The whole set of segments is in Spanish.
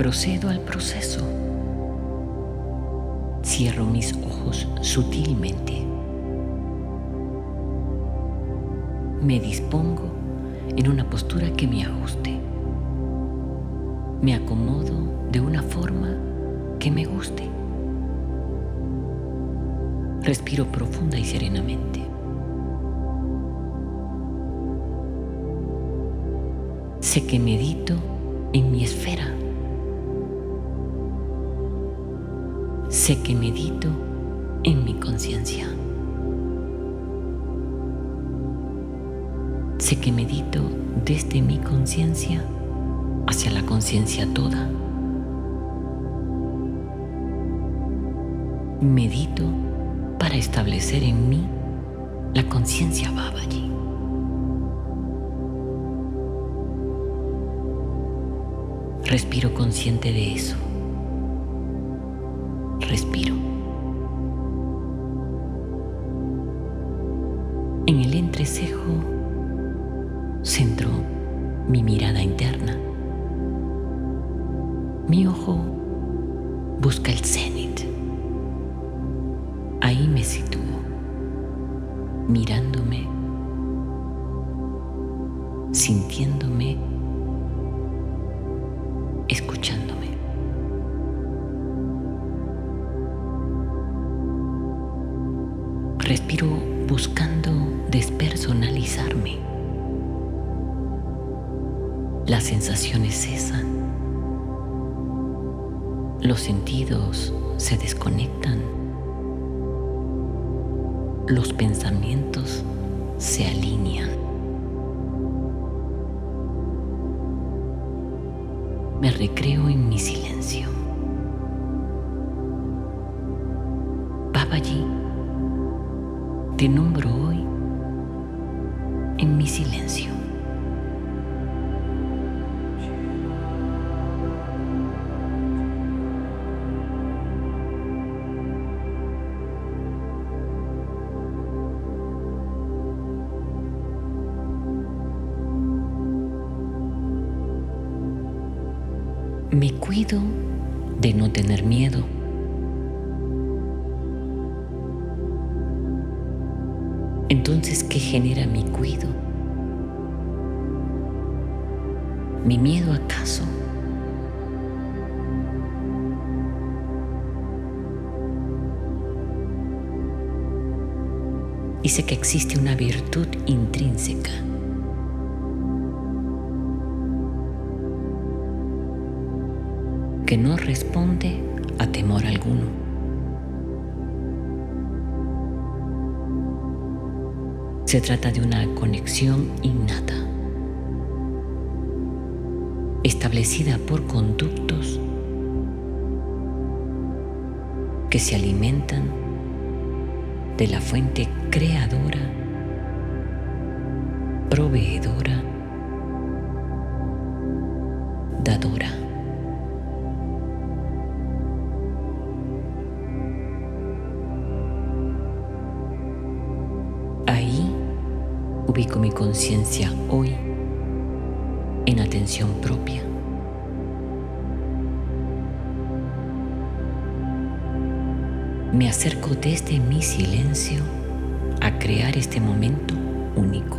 procedo al proceso. Cierro mis ojos sutilmente. Me dispongo en una postura que me ajuste. Me acomodo de una forma que me guste. Respiro profunda y serenamente. Sé que medito en mi esfera sé que medito en mi conciencia. Sé que medito desde mi conciencia hacia la conciencia toda. Medito para establecer en mí la conciencia Babaji. Respiro consciente de eso respiro. En el entrecejo centro mi mirada interna. Mi ojo busca el cenit. Ahí me sitúo, mirándome, sintiéndome, Respiro buscando despersonalizarme. Las sensaciones cesan. Los sentidos se desconectan. Los pensamientos se alinean. Me recreo en mi silencio. Babaji te nombro hoy en mi silencio. Me cuido de no tener miedo Entonces, ¿qué genera mi cuido? ¿Mi miedo acaso? Y sé que existe una virtud intrínseca. que no responde a temor alguno. Se trata de una conexión innata, establecida por conductos que se alimentan de la fuente creadora, proveedora, dadora. Conciencia hoy en atención propia. Me acerco desde mi silencio a crear este momento único.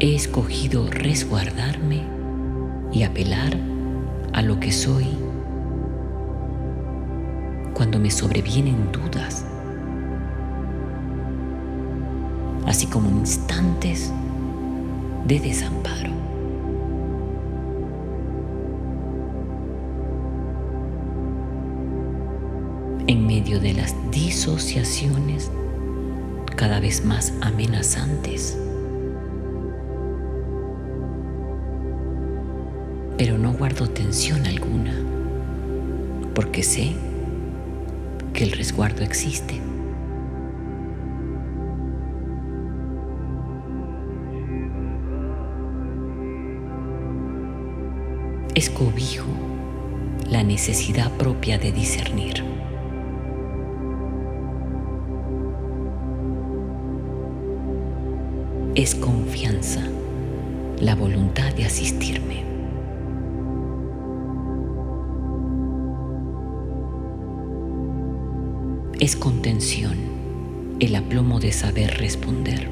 He escogido resguardarme y apelar a lo que soy cuando me sobrevienen dudas, así como instantes de desamparo. En medio de las disociaciones cada vez más amenazantes, pero no guardo tensión alguna, porque sé que el resguardo existe. Escobijo la necesidad propia de discernir. Es confianza la voluntad de asistirme. Es contención, el aplomo de saber responder.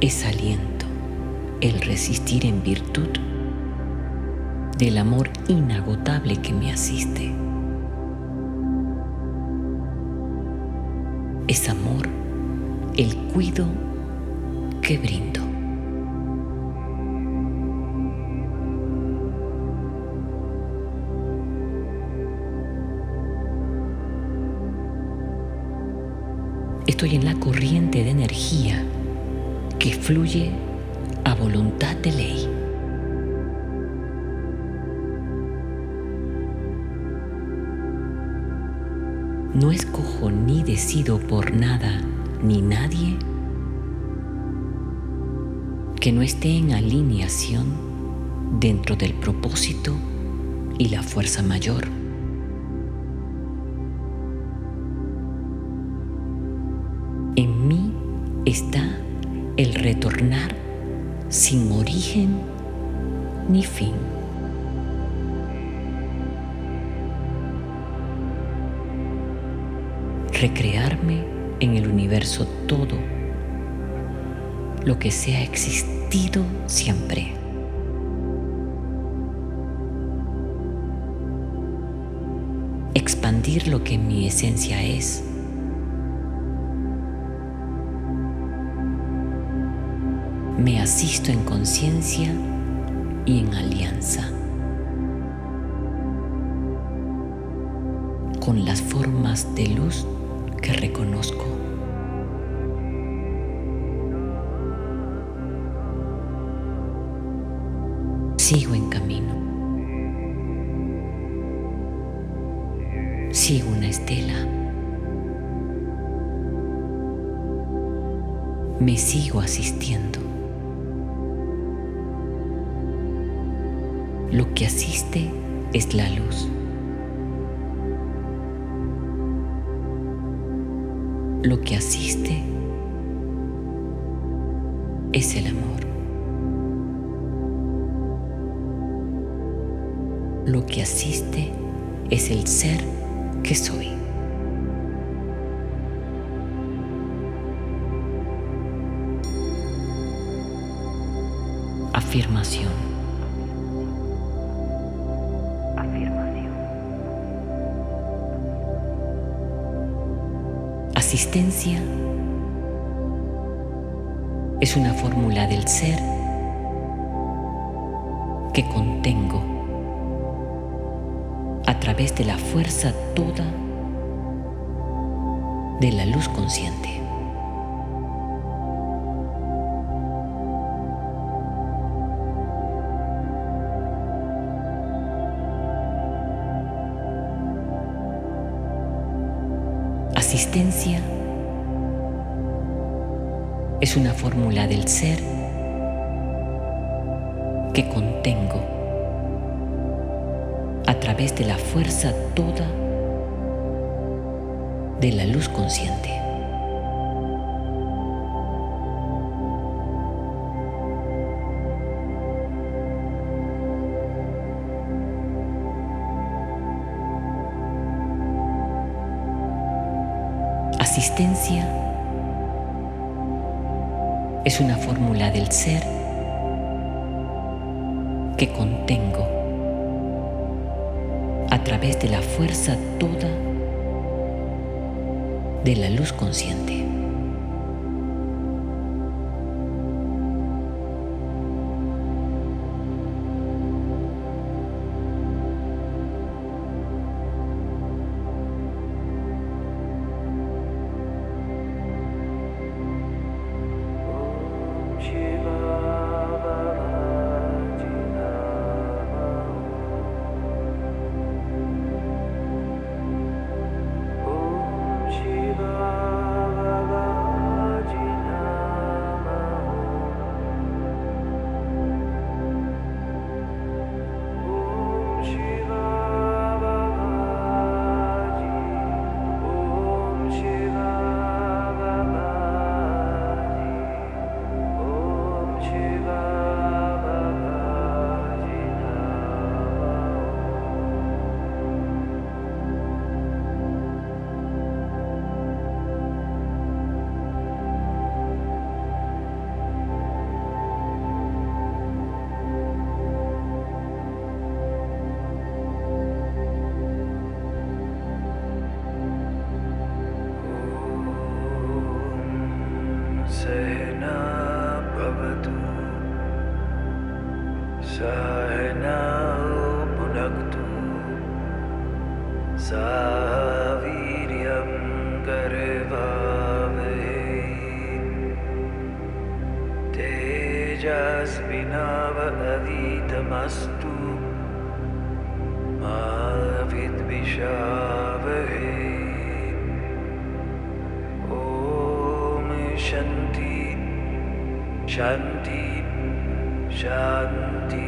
Es aliento, el resistir en virtud del amor inagotable que me asiste. Es amor, el cuido que brindo. Estoy en la corriente de energía que fluye a voluntad de ley. No escojo ni decido por nada ni nadie que no esté en alineación dentro del propósito y la fuerza mayor. Está el retornar sin origen ni fin. Recrearme en el universo todo lo que se ha existido siempre. Expandir lo que mi esencia es me asisto en conciencia y en alianza con las formas de luz que reconozco. Sigo en camino. Sigo una estela. Me sigo asistiendo. Lo que asiste es la luz. Lo que asiste es el amor. Lo que asiste es el ser que soy. Afirmación. Asistencia es una fórmula del ser que contengo a través de la fuerza toda de la luz consciente. Asistencia es una fórmula del ser que contengo a través de la fuerza toda de la luz consciente. Asistencia es una fórmula del ser que contengo a través de la fuerza toda de la luz consciente. तेजस्विनावधीतमस्तु मा विद्विषावहे ॐ शन्ति शान्ति शान्ति